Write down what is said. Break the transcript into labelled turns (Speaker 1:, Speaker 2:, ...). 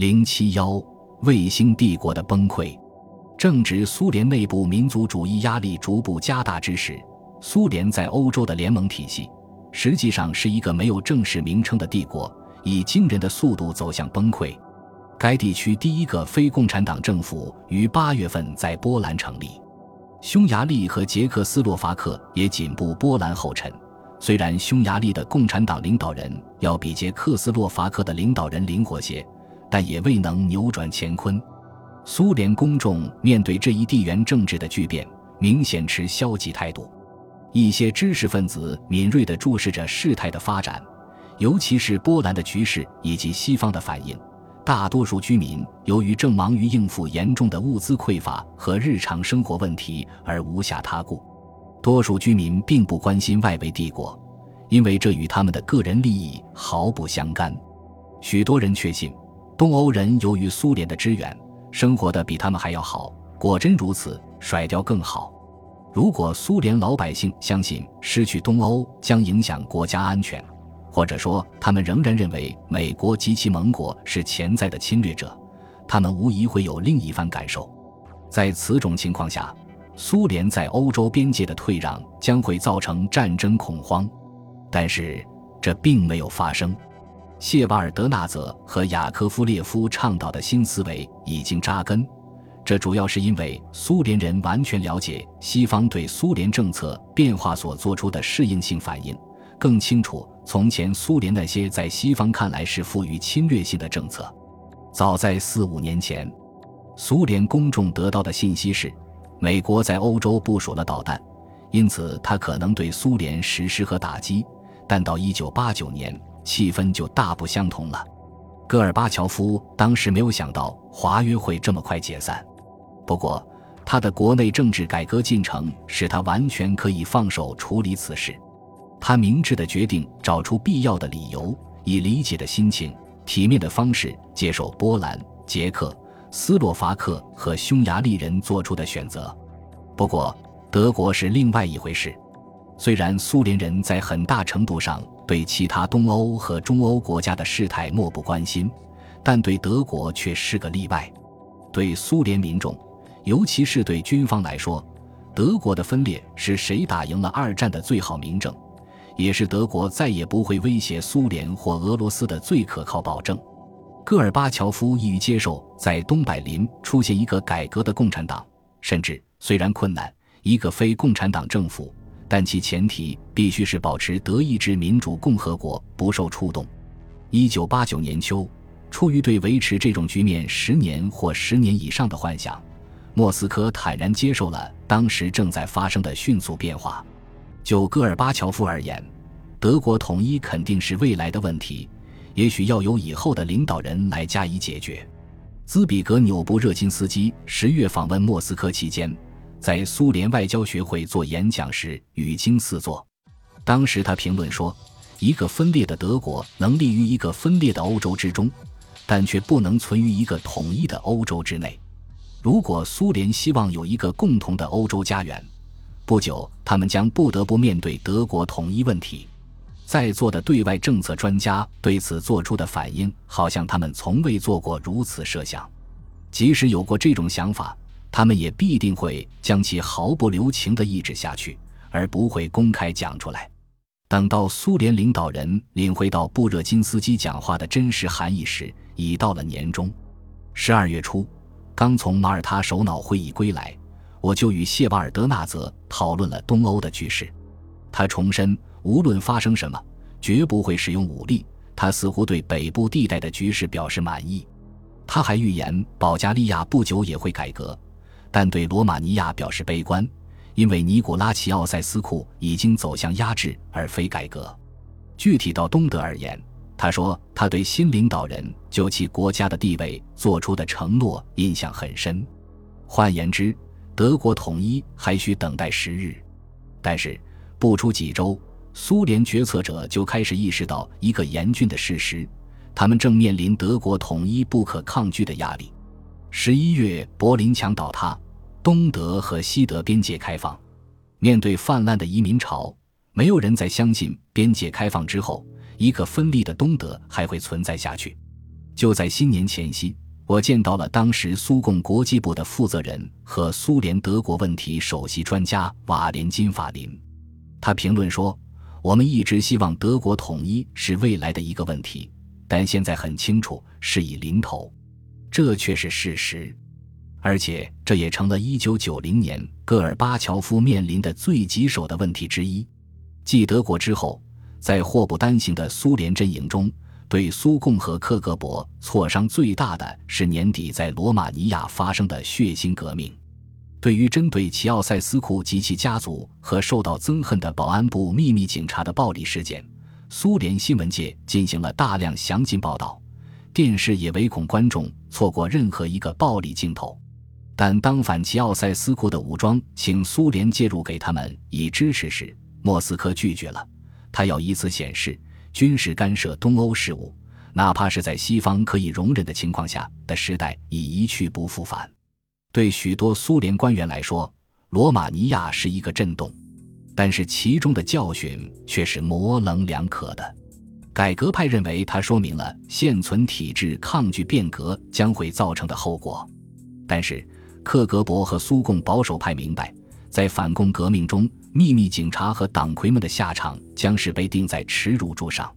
Speaker 1: 零七幺卫星帝国的崩溃。正值苏联内部民族主义压力逐步加大之时，苏联在欧洲的联盟体系实际上是一个没有正式名称的帝国，以惊人的速度走向崩溃。该地区第一个非共产党政府于八月份在波兰成立，匈牙利和捷克斯洛伐克也紧步波兰后尘。虽然匈牙利的共产党领导人要比捷克斯洛伐克的领导人灵活些，但也未能扭转乾坤。苏联公众面对这一地缘政治的巨变，明显持消极态度。一些知识分子敏锐地注视着事态的发展，尤其是波兰的局势以及西方的反应。大多数居民由于正忙于应付严重的物资匮乏和日常生活问题而无暇他顾。多数居民并不关心外围帝国，因为这与他们的个人利益毫不相干。许多人确信，东欧人由于苏联的支援，生活的比他们还要好。果真如此，甩掉更好。如果苏联老百姓相信失去东欧将影响国家安全，或者说他们仍然认为美国及其盟国是潜在的侵略者，他们无疑会有另一番感受。在此种情况下，苏联在欧洲边界的退让将会造成战争恐慌，但是这并没有发生。谢瓦尔德纳泽和雅科夫列夫倡导的新思维已经扎根，这主要是因为苏联人完全了解西方对苏联政策变化所做出的适应性反应，更清楚从前苏联那些在西方看来是富于侵略性的政策。早在四五年前，苏联公众得到的信息是。美国在欧洲部署了导弹，因此他可能对苏联实施核打击。但到一九八九年，气氛就大不相同了。戈尔巴乔夫当时没有想到华约会这么快解散，不过他的国内政治改革进程使他完全可以放手处理此事。他明智的决定找出必要的理由，以理解的心情、体面的方式接受波兰、捷克。斯洛伐克和匈牙利人做出的选择，不过德国是另外一回事。虽然苏联人在很大程度上对其他东欧和中欧国家的事态漠不关心，但对德国却是个例外。对苏联民众，尤其是对军方来说，德国的分裂是谁打赢了二战的最好明证，也是德国再也不会威胁苏联或俄罗斯的最可靠保证。戈尔巴乔夫易于接受在东柏林出现一个改革的共产党，甚至虽然困难，一个非共产党政府，但其前提必须是保持德意志民主共和国不受触动。一九八九年秋，出于对维持这种局面十年或十年以上的幻想，莫斯科坦然接受了当时正在发生的迅速变化。就戈尔巴乔夫而言，德国统一肯定是未来的问题。也许要由以后的领导人来加以解决。兹比格纽布热金斯基十月访问莫斯科期间，在苏联外交学会做演讲时语惊四座。当时他评论说：“一个分裂的德国能立于一个分裂的欧洲之中，但却不能存于一个统一的欧洲之内。如果苏联希望有一个共同的欧洲家园，不久他们将不得不面对德国统一问题。”在座的对外政策专家对此做出的反应，好像他们从未做过如此设想。即使有过这种想法，他们也必定会将其毫不留情地抑制下去，而不会公开讲出来。等到苏联领导人领会到布热津斯基讲话的真实含义时，已到了年中。十二月初，刚从马耳他首脑会议归来，我就与谢瓦尔德纳泽讨论了东欧的局势。他重申。无论发生什么，绝不会使用武力。他似乎对北部地带的局势表示满意。他还预言保加利亚不久也会改革，但对罗马尼亚表示悲观，因为尼古拉齐奥塞斯库已经走向压制而非改革。具体到东德而言，他说他对新领导人就其国家的地位做出的承诺印象很深。换言之，德国统一还需等待时日。但是不出几周。苏联决策者就开始意识到一个严峻的事实：他们正面临德国统一不可抗拒的压力。十一月，柏林墙倒塌，东德和西德边界开放。面对泛滥的移民潮，没有人再相信边界开放之后，一个分立的东德还会存在下去。就在新年前夕，我见到了当时苏共国际部的负责人和苏联德国问题首席专家瓦连金·法林。他评论说：“我们一直希望德国统一是未来的一个问题，但现在很清楚是以临头，这却是事实。而且这也成了一九九零年戈尔巴乔夫面临的最棘手的问题之一。继德国之后，在祸不单行的苏联阵营中。”对苏共和克格勃挫伤最大的是年底在罗马尼亚发生的血腥革命。对于针对齐奥塞斯库及其家族和受到憎恨的保安部秘密警察的暴力事件，苏联新闻界进行了大量详尽报道，电视也唯恐观众错过任何一个暴力镜头。但当反齐奥塞斯库的武装请苏联介入给他们以支持时，莫斯科拒绝了，他要以此显示。军事干涉东欧事务，哪怕是在西方可以容忍的情况下的时代，已一去不复返。对许多苏联官员来说，罗马尼亚是一个震动，但是其中的教训却是模棱两可的。改革派认为它说明了现存体制抗拒变革将会造成的后果，但是克格勃和苏共保守派明白，在反共革命中。秘密警察和党魁们的下场将是被钉在耻辱柱上。